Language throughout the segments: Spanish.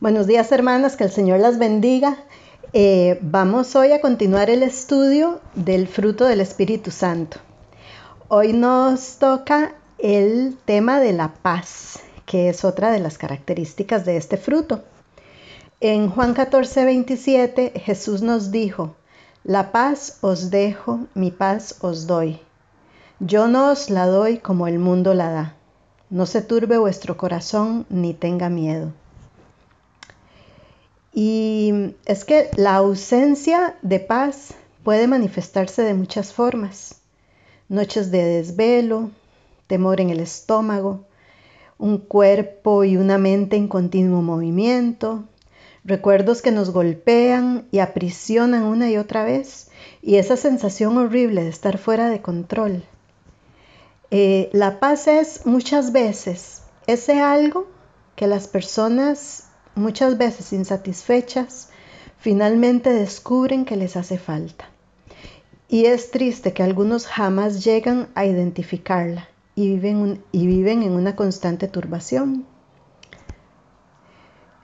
Buenos días hermanas, que el Señor las bendiga. Eh, vamos hoy a continuar el estudio del fruto del Espíritu Santo. Hoy nos toca el tema de la paz, que es otra de las características de este fruto. En Juan 14, 27 Jesús nos dijo, la paz os dejo, mi paz os doy. Yo no os la doy como el mundo la da. No se turbe vuestro corazón ni tenga miedo. Y es que la ausencia de paz puede manifestarse de muchas formas. Noches de desvelo, temor en el estómago, un cuerpo y una mente en continuo movimiento, recuerdos que nos golpean y aprisionan una y otra vez, y esa sensación horrible de estar fuera de control. Eh, la paz es muchas veces ese algo que las personas, muchas veces insatisfechas, finalmente descubren que les hace falta. Y es triste que algunos jamás llegan a identificarla y viven, y viven en una constante turbación.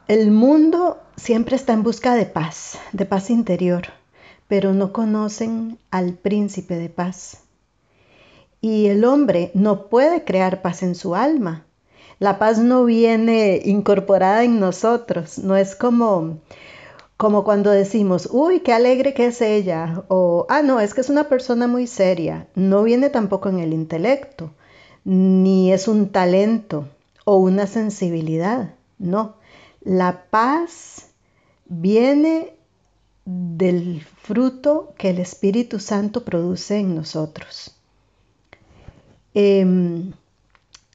El mundo siempre está en busca de paz, de paz interior, pero no conocen al príncipe de paz. Y el hombre no puede crear paz en su alma. La paz no viene incorporada en nosotros, no es como como cuando decimos, uy, qué alegre que es ella, o, ah, no, es que es una persona muy seria. No viene tampoco en el intelecto, ni es un talento o una sensibilidad, no. La paz viene del fruto que el Espíritu Santo produce en nosotros. Em,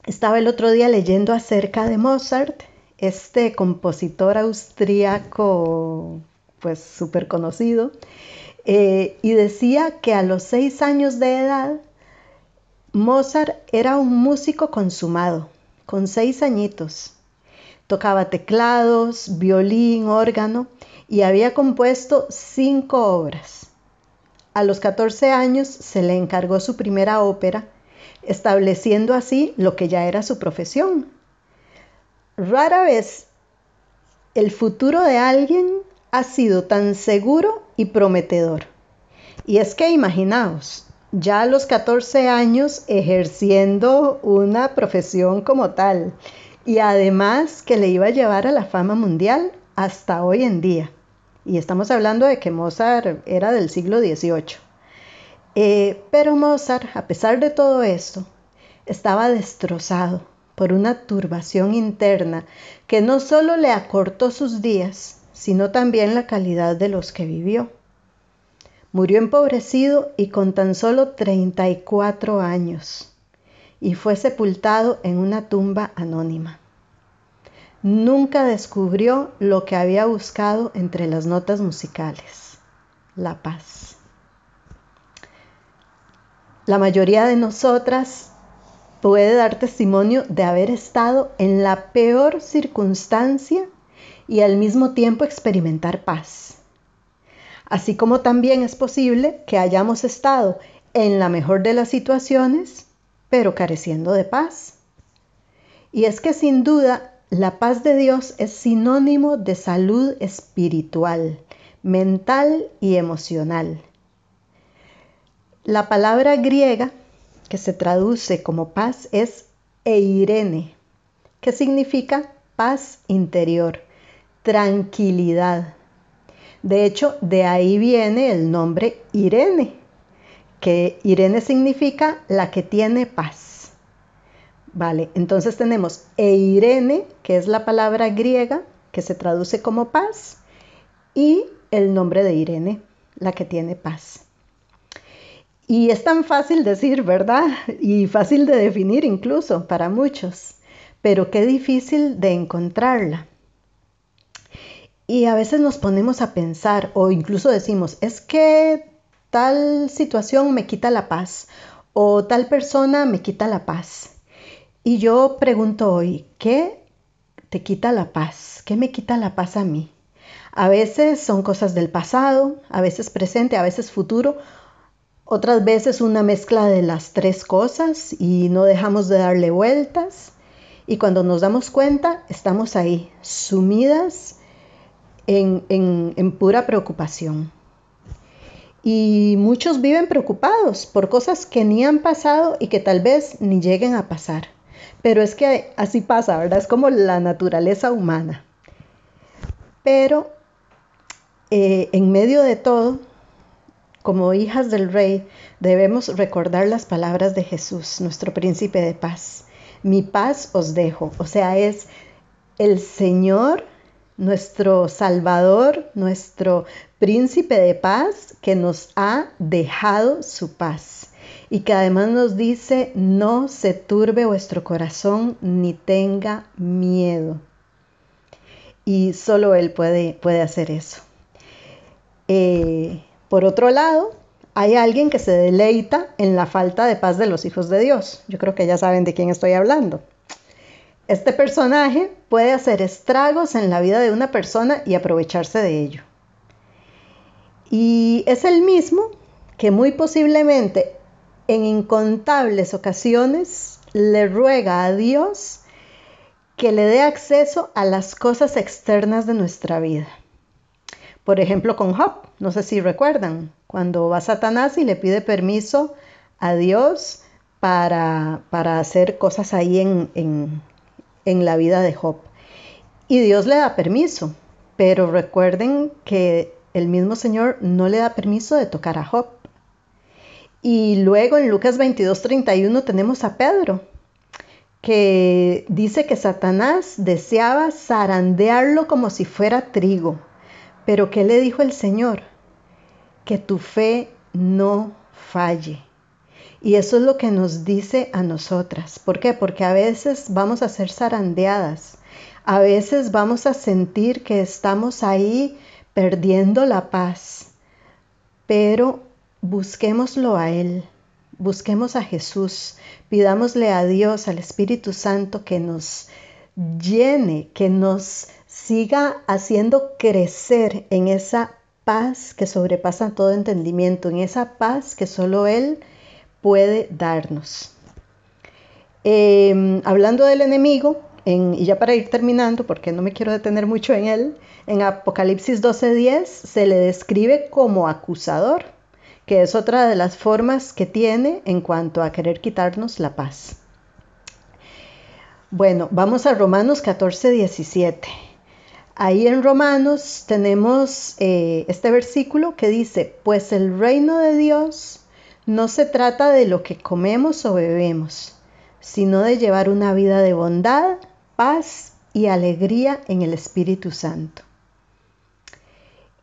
estaba el otro día leyendo acerca de Mozart, este compositor austríaco, pues súper conocido, eh, y decía que a los seis años de edad, Mozart era un músico consumado, con seis añitos. Tocaba teclados, violín, órgano y había compuesto cinco obras. A los 14 años se le encargó su primera ópera estableciendo así lo que ya era su profesión. Rara vez el futuro de alguien ha sido tan seguro y prometedor. Y es que imaginaos, ya a los 14 años ejerciendo una profesión como tal, y además que le iba a llevar a la fama mundial hasta hoy en día. Y estamos hablando de que Mozart era del siglo XVIII. Eh, pero Mozart, a pesar de todo esto, estaba destrozado por una turbación interna que no solo le acortó sus días, sino también la calidad de los que vivió. Murió empobrecido y con tan solo 34 años, y fue sepultado en una tumba anónima. Nunca descubrió lo que había buscado entre las notas musicales, la paz. La mayoría de nosotras puede dar testimonio de haber estado en la peor circunstancia y al mismo tiempo experimentar paz. Así como también es posible que hayamos estado en la mejor de las situaciones, pero careciendo de paz. Y es que sin duda la paz de Dios es sinónimo de salud espiritual, mental y emocional. La palabra griega que se traduce como paz es eirene, que significa paz interior, tranquilidad. De hecho, de ahí viene el nombre Irene, que Irene significa la que tiene paz. Vale, entonces tenemos Eirene, que es la palabra griega que se traduce como paz, y el nombre de Irene, la que tiene paz. Y es tan fácil decir, ¿verdad? Y fácil de definir incluso para muchos, pero qué difícil de encontrarla. Y a veces nos ponemos a pensar o incluso decimos, es que tal situación me quita la paz o tal persona me quita la paz. Y yo pregunto hoy, ¿qué te quita la paz? ¿Qué me quita la paz a mí? A veces son cosas del pasado, a veces presente, a veces futuro otras veces una mezcla de las tres cosas y no dejamos de darle vueltas. Y cuando nos damos cuenta, estamos ahí, sumidas en, en pura preocupación. Y muchos viven preocupados por cosas que ni han pasado y que tal vez ni lleguen a pasar. Pero es que así pasa, ¿verdad? Es como la naturaleza humana. Pero eh, en medio de todo, como hijas del rey, debemos recordar las palabras de Jesús, nuestro príncipe de paz. Mi paz os dejo. O sea, es el Señor, nuestro Salvador, nuestro príncipe de paz, que nos ha dejado su paz. Y que además nos dice, no se turbe vuestro corazón ni tenga miedo. Y solo Él puede, puede hacer eso. Eh, por otro lado, hay alguien que se deleita en la falta de paz de los hijos de Dios. Yo creo que ya saben de quién estoy hablando. Este personaje puede hacer estragos en la vida de una persona y aprovecharse de ello. Y es el mismo que muy posiblemente en incontables ocasiones le ruega a Dios que le dé acceso a las cosas externas de nuestra vida. Por ejemplo, con Job, no sé si recuerdan, cuando va Satanás y le pide permiso a Dios para, para hacer cosas ahí en, en, en la vida de Job. Y Dios le da permiso, pero recuerden que el mismo Señor no le da permiso de tocar a Job. Y luego en Lucas 22:31 tenemos a Pedro, que dice que Satanás deseaba zarandearlo como si fuera trigo. Pero ¿qué le dijo el Señor? Que tu fe no falle. Y eso es lo que nos dice a nosotras. ¿Por qué? Porque a veces vamos a ser zarandeadas. A veces vamos a sentir que estamos ahí perdiendo la paz. Pero busquémoslo a Él. Busquemos a Jesús. Pidámosle a Dios, al Espíritu Santo, que nos llene, que nos siga haciendo crecer en esa paz que sobrepasa todo entendimiento, en esa paz que solo Él puede darnos. Em, hablando del enemigo, y ya para ir terminando, porque no me quiero detener mucho en él, en Apocalipsis 12:10 se le describe como acusador, que es otra de las formas que tiene en cuanto a querer quitarnos la paz. Bueno, vamos a Romanos 14:17. Ahí en Romanos tenemos eh, este versículo que dice, pues el reino de Dios no se trata de lo que comemos o bebemos, sino de llevar una vida de bondad, paz y alegría en el Espíritu Santo.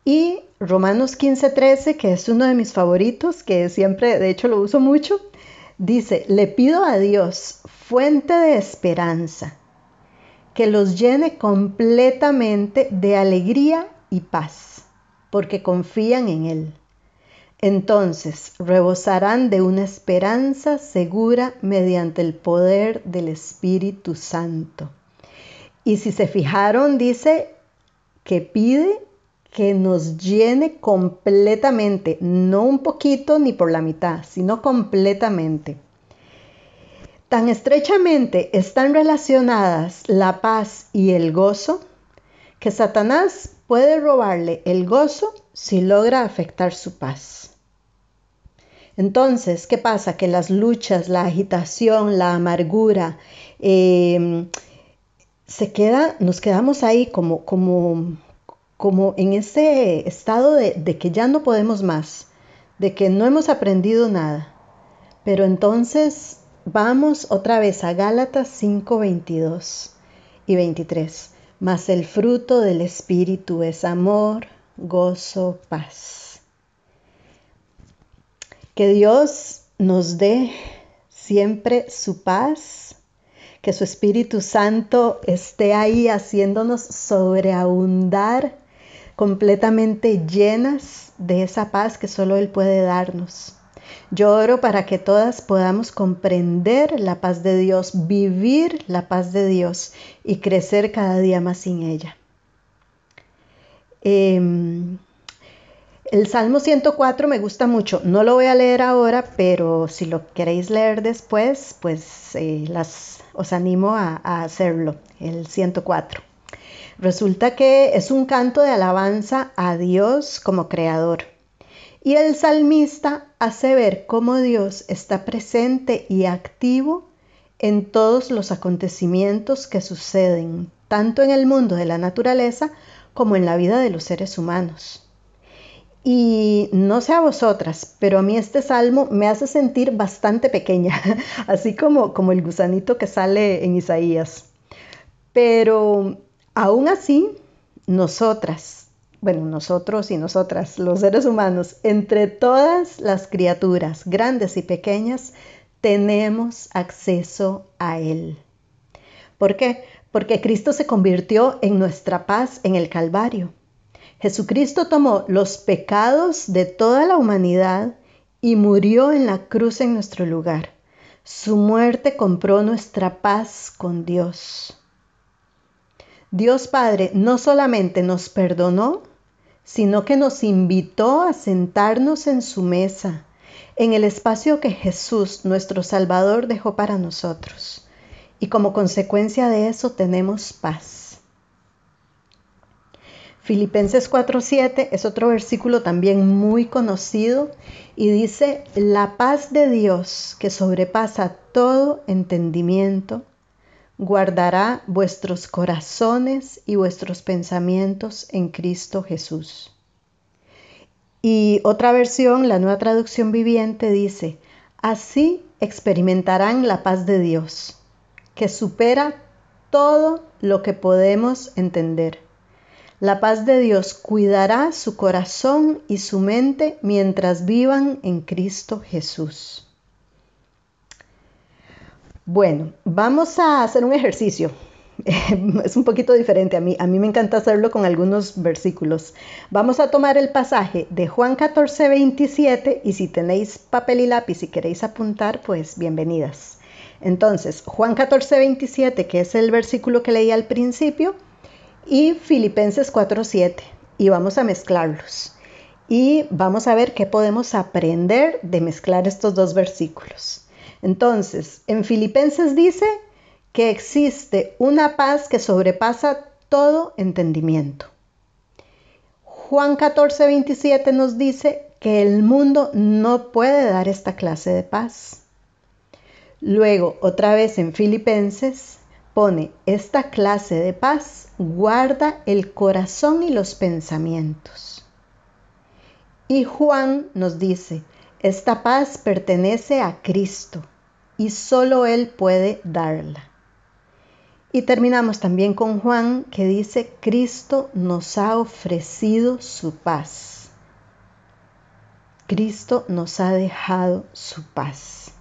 Y Romanos 15:13, que es uno de mis favoritos, que siempre, de hecho lo uso mucho, dice, le pido a Dios, fuente de esperanza, que los llene completamente de alegría y paz, porque confían en Él. Entonces rebosarán de una esperanza segura mediante el poder del Espíritu Santo. Y si se fijaron, dice que pide que nos llene completamente, no un poquito ni por la mitad, sino completamente. Tan estrechamente están relacionadas la paz y el gozo que Satanás puede robarle el gozo si logra afectar su paz. Entonces, ¿qué pasa? Que las luchas, la agitación, la amargura, em, se queda, nos quedamos ahí como, como, como en ese estado de, de que ya no podemos más, de que no hemos aprendido nada. Pero entonces Vamos otra vez a Gálatas 5, 22 y 23. Mas el fruto del Espíritu es amor, gozo, paz. Que Dios nos dé siempre su paz, que su Espíritu Santo esté ahí haciéndonos sobreabundar completamente llenas de esa paz que solo Él puede darnos. Yo oro para que todas podamos comprender la paz de Dios, vivir la paz de Dios y crecer cada día más sin ella. Em, el Salmo 104 me gusta mucho. No lo voy a leer ahora, pero si lo queréis leer después, pues eh, las os animo a, a hacerlo, el 104. Resulta que es un canto de alabanza a Dios como creador. Y el salmista hace ver cómo Dios está presente y activo en todos los acontecimientos que suceden, tanto en el mundo de la naturaleza como en la vida de los seres humanos. Y no sé a vosotras, pero a mí este salmo me hace sentir bastante pequeña, así como, como el gusanito que sale en Isaías. Pero aún así, nosotras, bueno, nosotros y nosotras, los seres humanos, entre todas las criaturas, grandes y pequeñas, tenemos acceso a Él. ¿Por qué? Porque Cristo se convirtió en nuestra paz en el Calvario. Jesucristo tomó los pecados de toda la humanidad y murió en la cruz en nuestro lugar. Su muerte compró nuestra paz con Dios. Dios Padre no solamente nos perdonó, sino que nos invitó a sentarnos en su mesa, en el espacio que Jesús, nuestro Salvador, dejó para nosotros. Y como consecuencia de eso tenemos paz. Filipenses 4:7 es otro versículo también muy conocido y dice, la paz de Dios que sobrepasa todo entendimiento, guardará vuestros corazones y vuestros pensamientos en Cristo Jesús. Y otra versión, la nueva traducción viviente, dice, así experimentarán la paz de Dios, que supera todo lo que podemos entender la paz de Dios cuidará su corazón y su mente mientras vivan en Cristo Jesús. Bueno, vamos a hacer un ejercicio. Es un poquito diferente a mí. A mí me encanta hacerlo con algunos versículos. Vamos a tomar el pasaje de Juan 14, 27 y si tenéis papel y lápiz y queréis apuntar, pues bienvenidas. Entonces, Juan 14, 27, que es el versículo que leí al principio, y Filipenses 4.7 y vamos a mezclarlos. Y vamos a ver qué podemos aprender de mezclar estos dos versículos. Entonces, en Filipenses dice que existe una paz que sobrepasa todo entendimiento. Juan 14, 27 nos dice que el mundo no puede dar esta clase de paz. Luego, otra vez en Filipenses, pone esta clase de paz guarda el corazón y los pensamientos. Y Juan nos dice, esta paz pertenece a Cristo y solo Él puede darla. Y terminamos también con Juan que dice, Cristo nos ha ofrecido su paz. Cristo nos ha dejado su paz.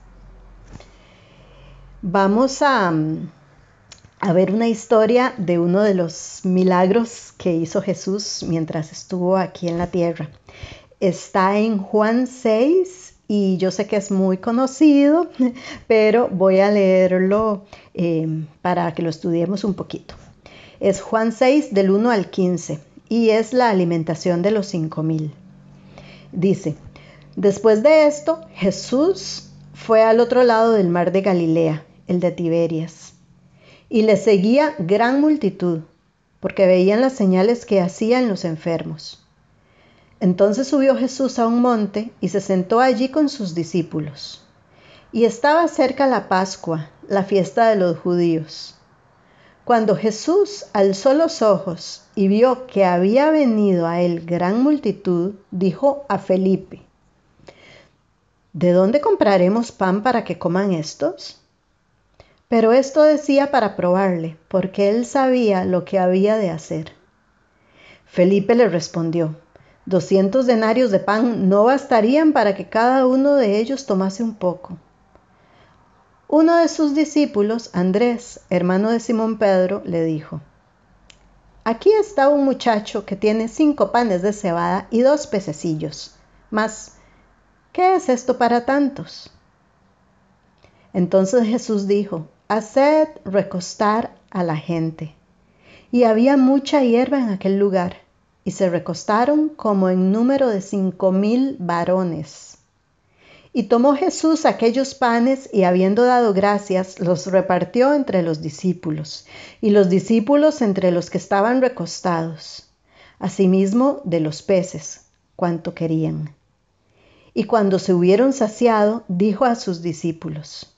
Vamos a, a ver una historia de uno de los milagros que hizo Jesús mientras estuvo aquí en la tierra. Está en Juan 6 y yo sé que es muy conocido, pero voy a leerlo eh, para que lo estudiemos un poquito. Es Juan 6 del 1 al 15 y es la alimentación de los 5000. Dice, después de esto, Jesús fue al otro lado del mar de Galilea, el de Tiberias y le seguía gran multitud, porque veían las señales que hacían los enfermos. Entonces subió Jesús a un monte y se sentó allí con sus discípulos. Y estaba cerca la Pascua, la fiesta de los judíos. Cuando Jesús alzó los ojos y vio que había venido a él gran multitud, dijo a Felipe, ¿De dónde compraremos pan para que coman estos? Pero esto decía para probarle, porque él sabía lo que había de hacer. Felipe le respondió, doscientos denarios de pan no bastarían para que cada uno de ellos tomase un poco. Uno de sus discípulos, Andrés, hermano de Simón Pedro, le dijo, Aquí está un muchacho que tiene cinco panes de cebada y dos pececillos. Mas, ¿qué es esto para tantos? Entonces Jesús dijo, haced recostar a la gente. Y había mucha hierba en aquel lugar, y se recostaron como en número de cinco mil varones. Y tomó Jesús aquellos panes y habiendo dado gracias, los repartió entre los discípulos, y los discípulos entre los que estaban recostados, asimismo de los peces, cuanto querían. Y cuando se hubieron saciado, dijo a sus discípulos,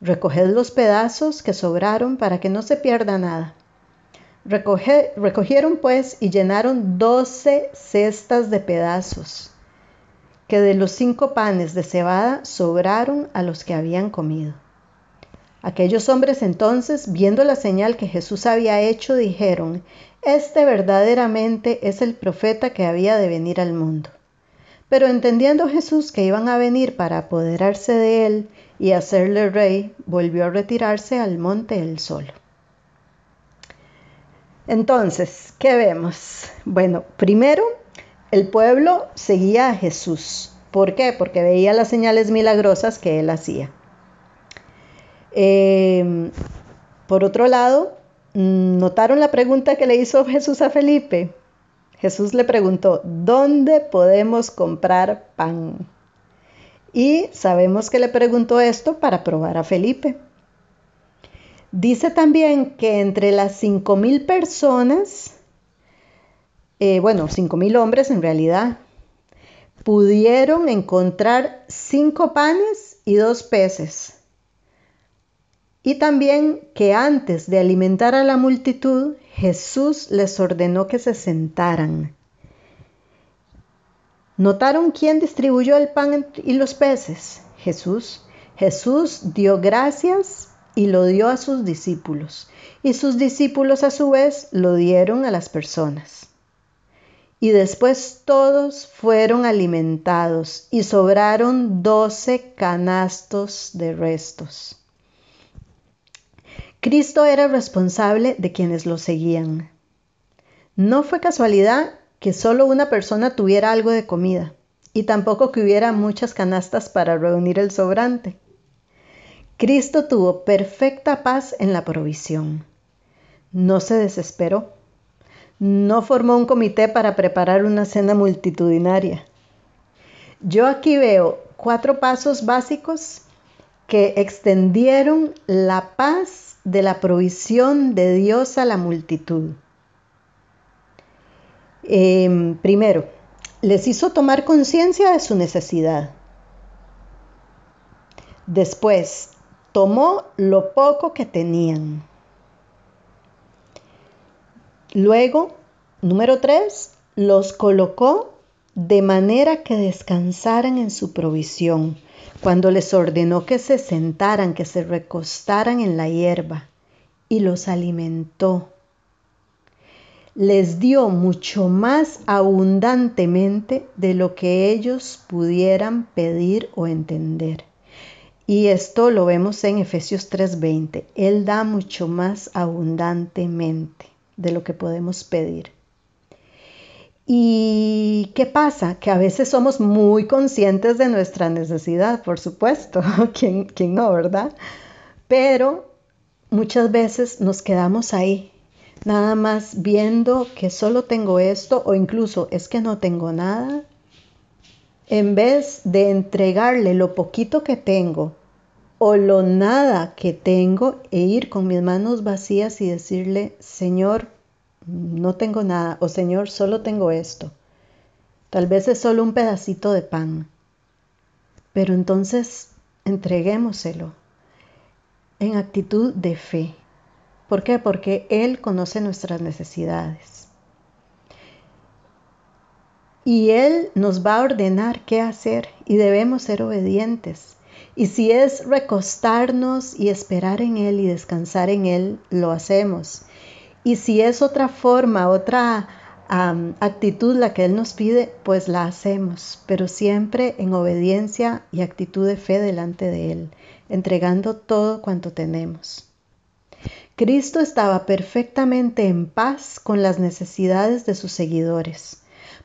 Recoged los pedazos que sobraron para que no se pierda nada. Recogieron pues y llenaron doce cestas de pedazos que de los cinco panes de cebada sobraron a los que habían comido. Aquellos hombres entonces, viendo la señal que Jesús había hecho, dijeron, Este verdaderamente es el profeta que había de venir al mundo. Pero entendiendo Jesús que iban a venir para apoderarse de él y hacerle rey, volvió a retirarse al monte él solo. Entonces, ¿qué vemos? Bueno, primero el pueblo seguía a Jesús. ¿Por qué? Porque veía las señales milagrosas que él hacía. Em, por otro lado, ¿notaron la pregunta que le hizo Jesús a Felipe? Jesús le preguntó, ¿dónde podemos comprar pan? Y sabemos que le preguntó esto para probar a Felipe. Dice también que entre las cinco mil personas eh, bueno, cinco mil hombres en realidad, pudieron encontrar cinco panes y dos peces. Y también que antes de alimentar a la multitud, Jesús les ordenó que se sentaran. ¿Notaron quién distribuyó el pan y los peces? Jesús. Jesús dio gracias y lo dio a sus discípulos. Y sus discípulos a su vez lo dieron a las personas. Y después todos fueron alimentados y sobraron doce canastos de restos. Cristo era responsable de quienes lo seguían. No fue casualidad que solo una persona tuviera algo de comida y tampoco que hubiera muchas canastas para reunir el sobrante. Cristo tuvo perfecta paz en la provisión. No se desesperó no formó un comité para preparar una cena multitudinaria. Yo aquí veo cuatro pasos básicos que extendieron la paz de la provisión de Dios a la multitud. Em, primero, les hizo tomar conciencia de su necesidad. Después, tomó lo poco que tenían. Luego, número tres, los colocó de manera que descansaran en su provisión, cuando les ordenó que se sentaran, que se recostaran en la hierba, y los alimentó. Les dio mucho más abundantemente de lo que ellos pudieran pedir o entender. Y esto lo vemos en Efesios 3:20. Él da mucho más abundantemente de lo que podemos pedir. ¿Y qué pasa? Que a veces somos muy conscientes de nuestra necesidad, por supuesto, ¿Quién, ¿quién, no, verdad? Pero muchas veces nos quedamos ahí, nada más viendo que solo tengo esto o incluso es que no tengo nada, en vez de entregarle lo poquito que tengo o lo nada que tengo e ir con mis manos vacías y decirle, Señor, no tengo nada, o Señor, solo tengo esto. Tal vez es solo un pedacito de pan, pero entonces entreguémoselo en actitud de fe. ¿Por qué? Porque Él conoce nuestras necesidades. Y Él nos va a ordenar qué hacer y debemos ser obedientes. Y si es recostarnos y esperar en Él y descansar en Él, lo hacemos. Y si es otra forma, otra actitud la que Él nos pide, pues la hacemos, pero siempre en obediencia y actitud de fe delante de Él, entregando todo cuanto tenemos. Cristo estaba perfectamente en paz con las necesidades de sus seguidores,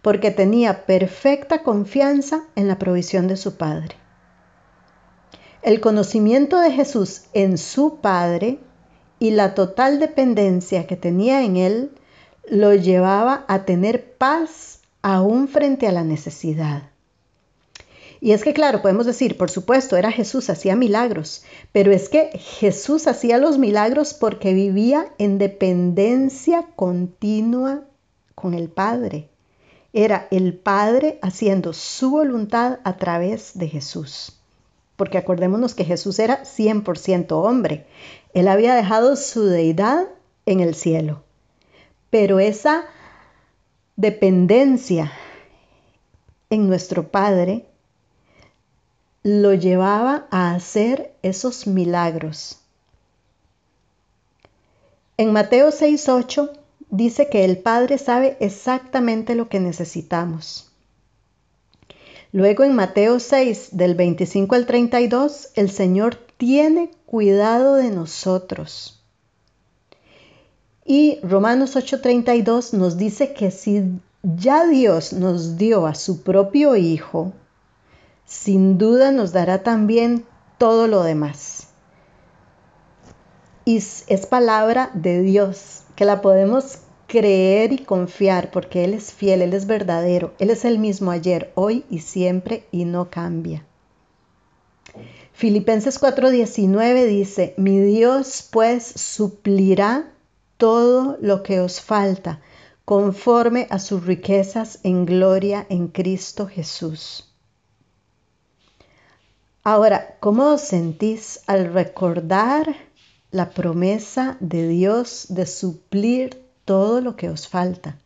porque tenía perfecta confianza en la provisión de su Padre. El conocimiento de Jesús en su Padre y la total dependencia que tenía en Él lo llevaba a tener paz aún frente a la necesidad. Y es que, claro, podemos decir, por supuesto, era Jesús, hacía milagros, pero es que Jesús hacía los milagros porque vivía en dependencia continua con el Padre. Era el Padre haciendo su voluntad a través de Jesús. Porque acordémonos que Jesús era 100% hombre. Él había dejado su deidad en el cielo. Pero esa dependencia en nuestro Padre lo llevaba a hacer esos milagros. En Mateo 6:8 dice que el Padre sabe exactamente lo que necesitamos. Luego en Mateo 6 del 25 al 32, el Señor tiene cuidado de nosotros. Y Romanos 8:32 nos dice que si ya Dios nos dio a su propio Hijo, sin duda nos dará también todo lo demás. Y es palabra de Dios, que la podemos creer y confiar porque Él es fiel, Él es verdadero, Él es el mismo ayer, hoy y siempre y no cambia. Filipenses 4:19 dice, mi Dios pues suplirá todo lo que os falta conforme a sus riquezas en gloria en Cristo Jesús. Ahora, ¿cómo os sentís al recordar la promesa de Dios de suplir todo lo que os falta?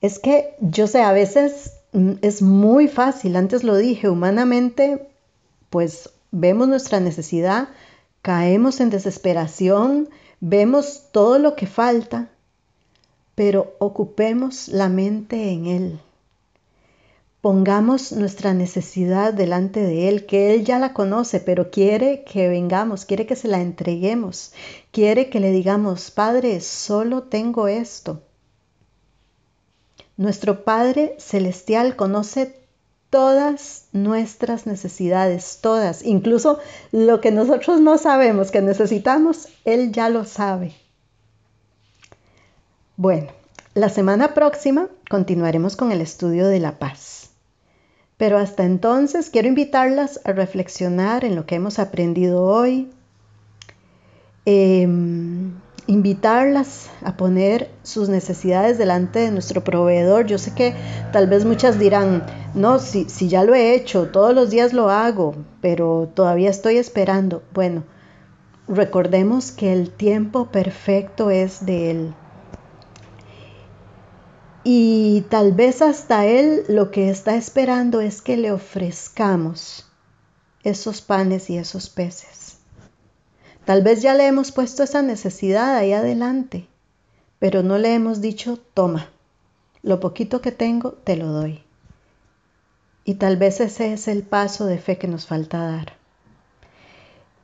Es que yo sé, a veces mm, es muy fácil, antes lo dije, humanamente, pues vemos nuestra necesidad, caemos en desesperación, vemos todo lo que falta, pero ocupemos la mente en Él. Pongamos nuestra necesidad delante de Él, que Él ya la conoce, pero quiere que vengamos, quiere que se la entreguemos, quiere que le digamos, Padre, solo tengo esto. Nuestro Padre Celestial conoce todas nuestras necesidades, todas, incluso lo que nosotros no sabemos que necesitamos, Él ya lo sabe. Bueno, la semana próxima continuaremos con el estudio de la paz. Pero hasta entonces quiero invitarlas a reflexionar en lo que hemos aprendido hoy, em, invitarlas a poner sus necesidades delante de nuestro proveedor. Yo sé que tal vez muchas dirán, no, si, si ya lo he hecho, todos los días lo hago, pero todavía estoy esperando. Bueno, recordemos que el tiempo perfecto es de Él y tal vez hasta Él lo que está esperando es que le ofrezcamos esos panes y esos peces. Tal vez ya le hemos puesto esa necesidad ahí adelante, pero no le hemos dicho, toma, lo poquito que tengo te lo doy. Y tal vez ese es el paso de fe que nos falta dar.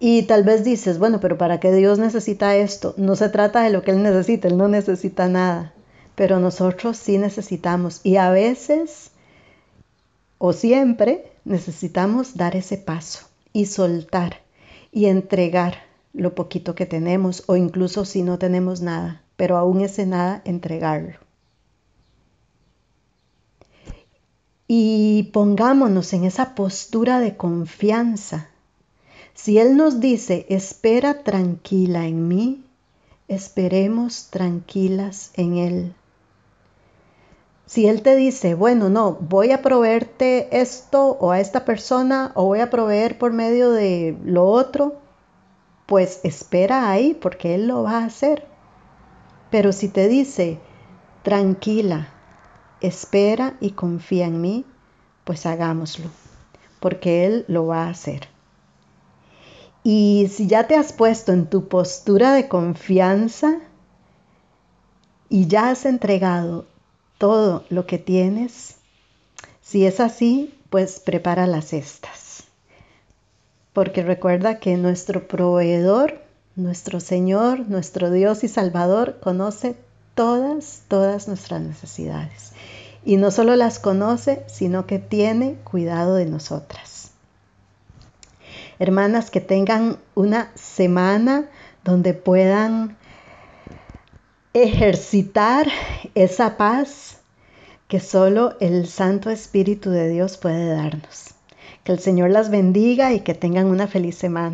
Y tal vez dices, bueno, pero ¿para qué Dios necesita esto? No se trata de lo que Él necesita, Él no necesita nada pero nosotros sí necesitamos y a veces o siempre necesitamos dar ese paso y soltar y entregar lo poquito que tenemos o incluso si no tenemos nada, pero aún ese nada entregarlo. Y pongámonos en esa postura de confianza. Si Él nos dice, espera tranquila en mí, esperemos tranquilas en Él. Si Él te dice, bueno, no, voy a proveerte esto o a esta persona o voy a proveer por medio de lo otro, pues espera ahí porque Él lo va a hacer. Pero si te dice, tranquila, espera y confía en mí, pues hagámoslo, porque Él lo va a hacer. Y si ya te has puesto en tu postura de confianza y ya has entregado todo lo que tienes. Si es así, pues prepara las cestas. Porque recuerda que nuestro proveedor, nuestro Señor, nuestro Dios y Salvador conoce todas, todas nuestras necesidades. Y no solo las conoce, sino que tiene cuidado de nosotras. Hermanas, que tengan una semana donde puedan ejercitar esa paz que solo el Santo Espíritu de Dios puede darnos. Que el Señor las bendiga y que tengan una feliz semana.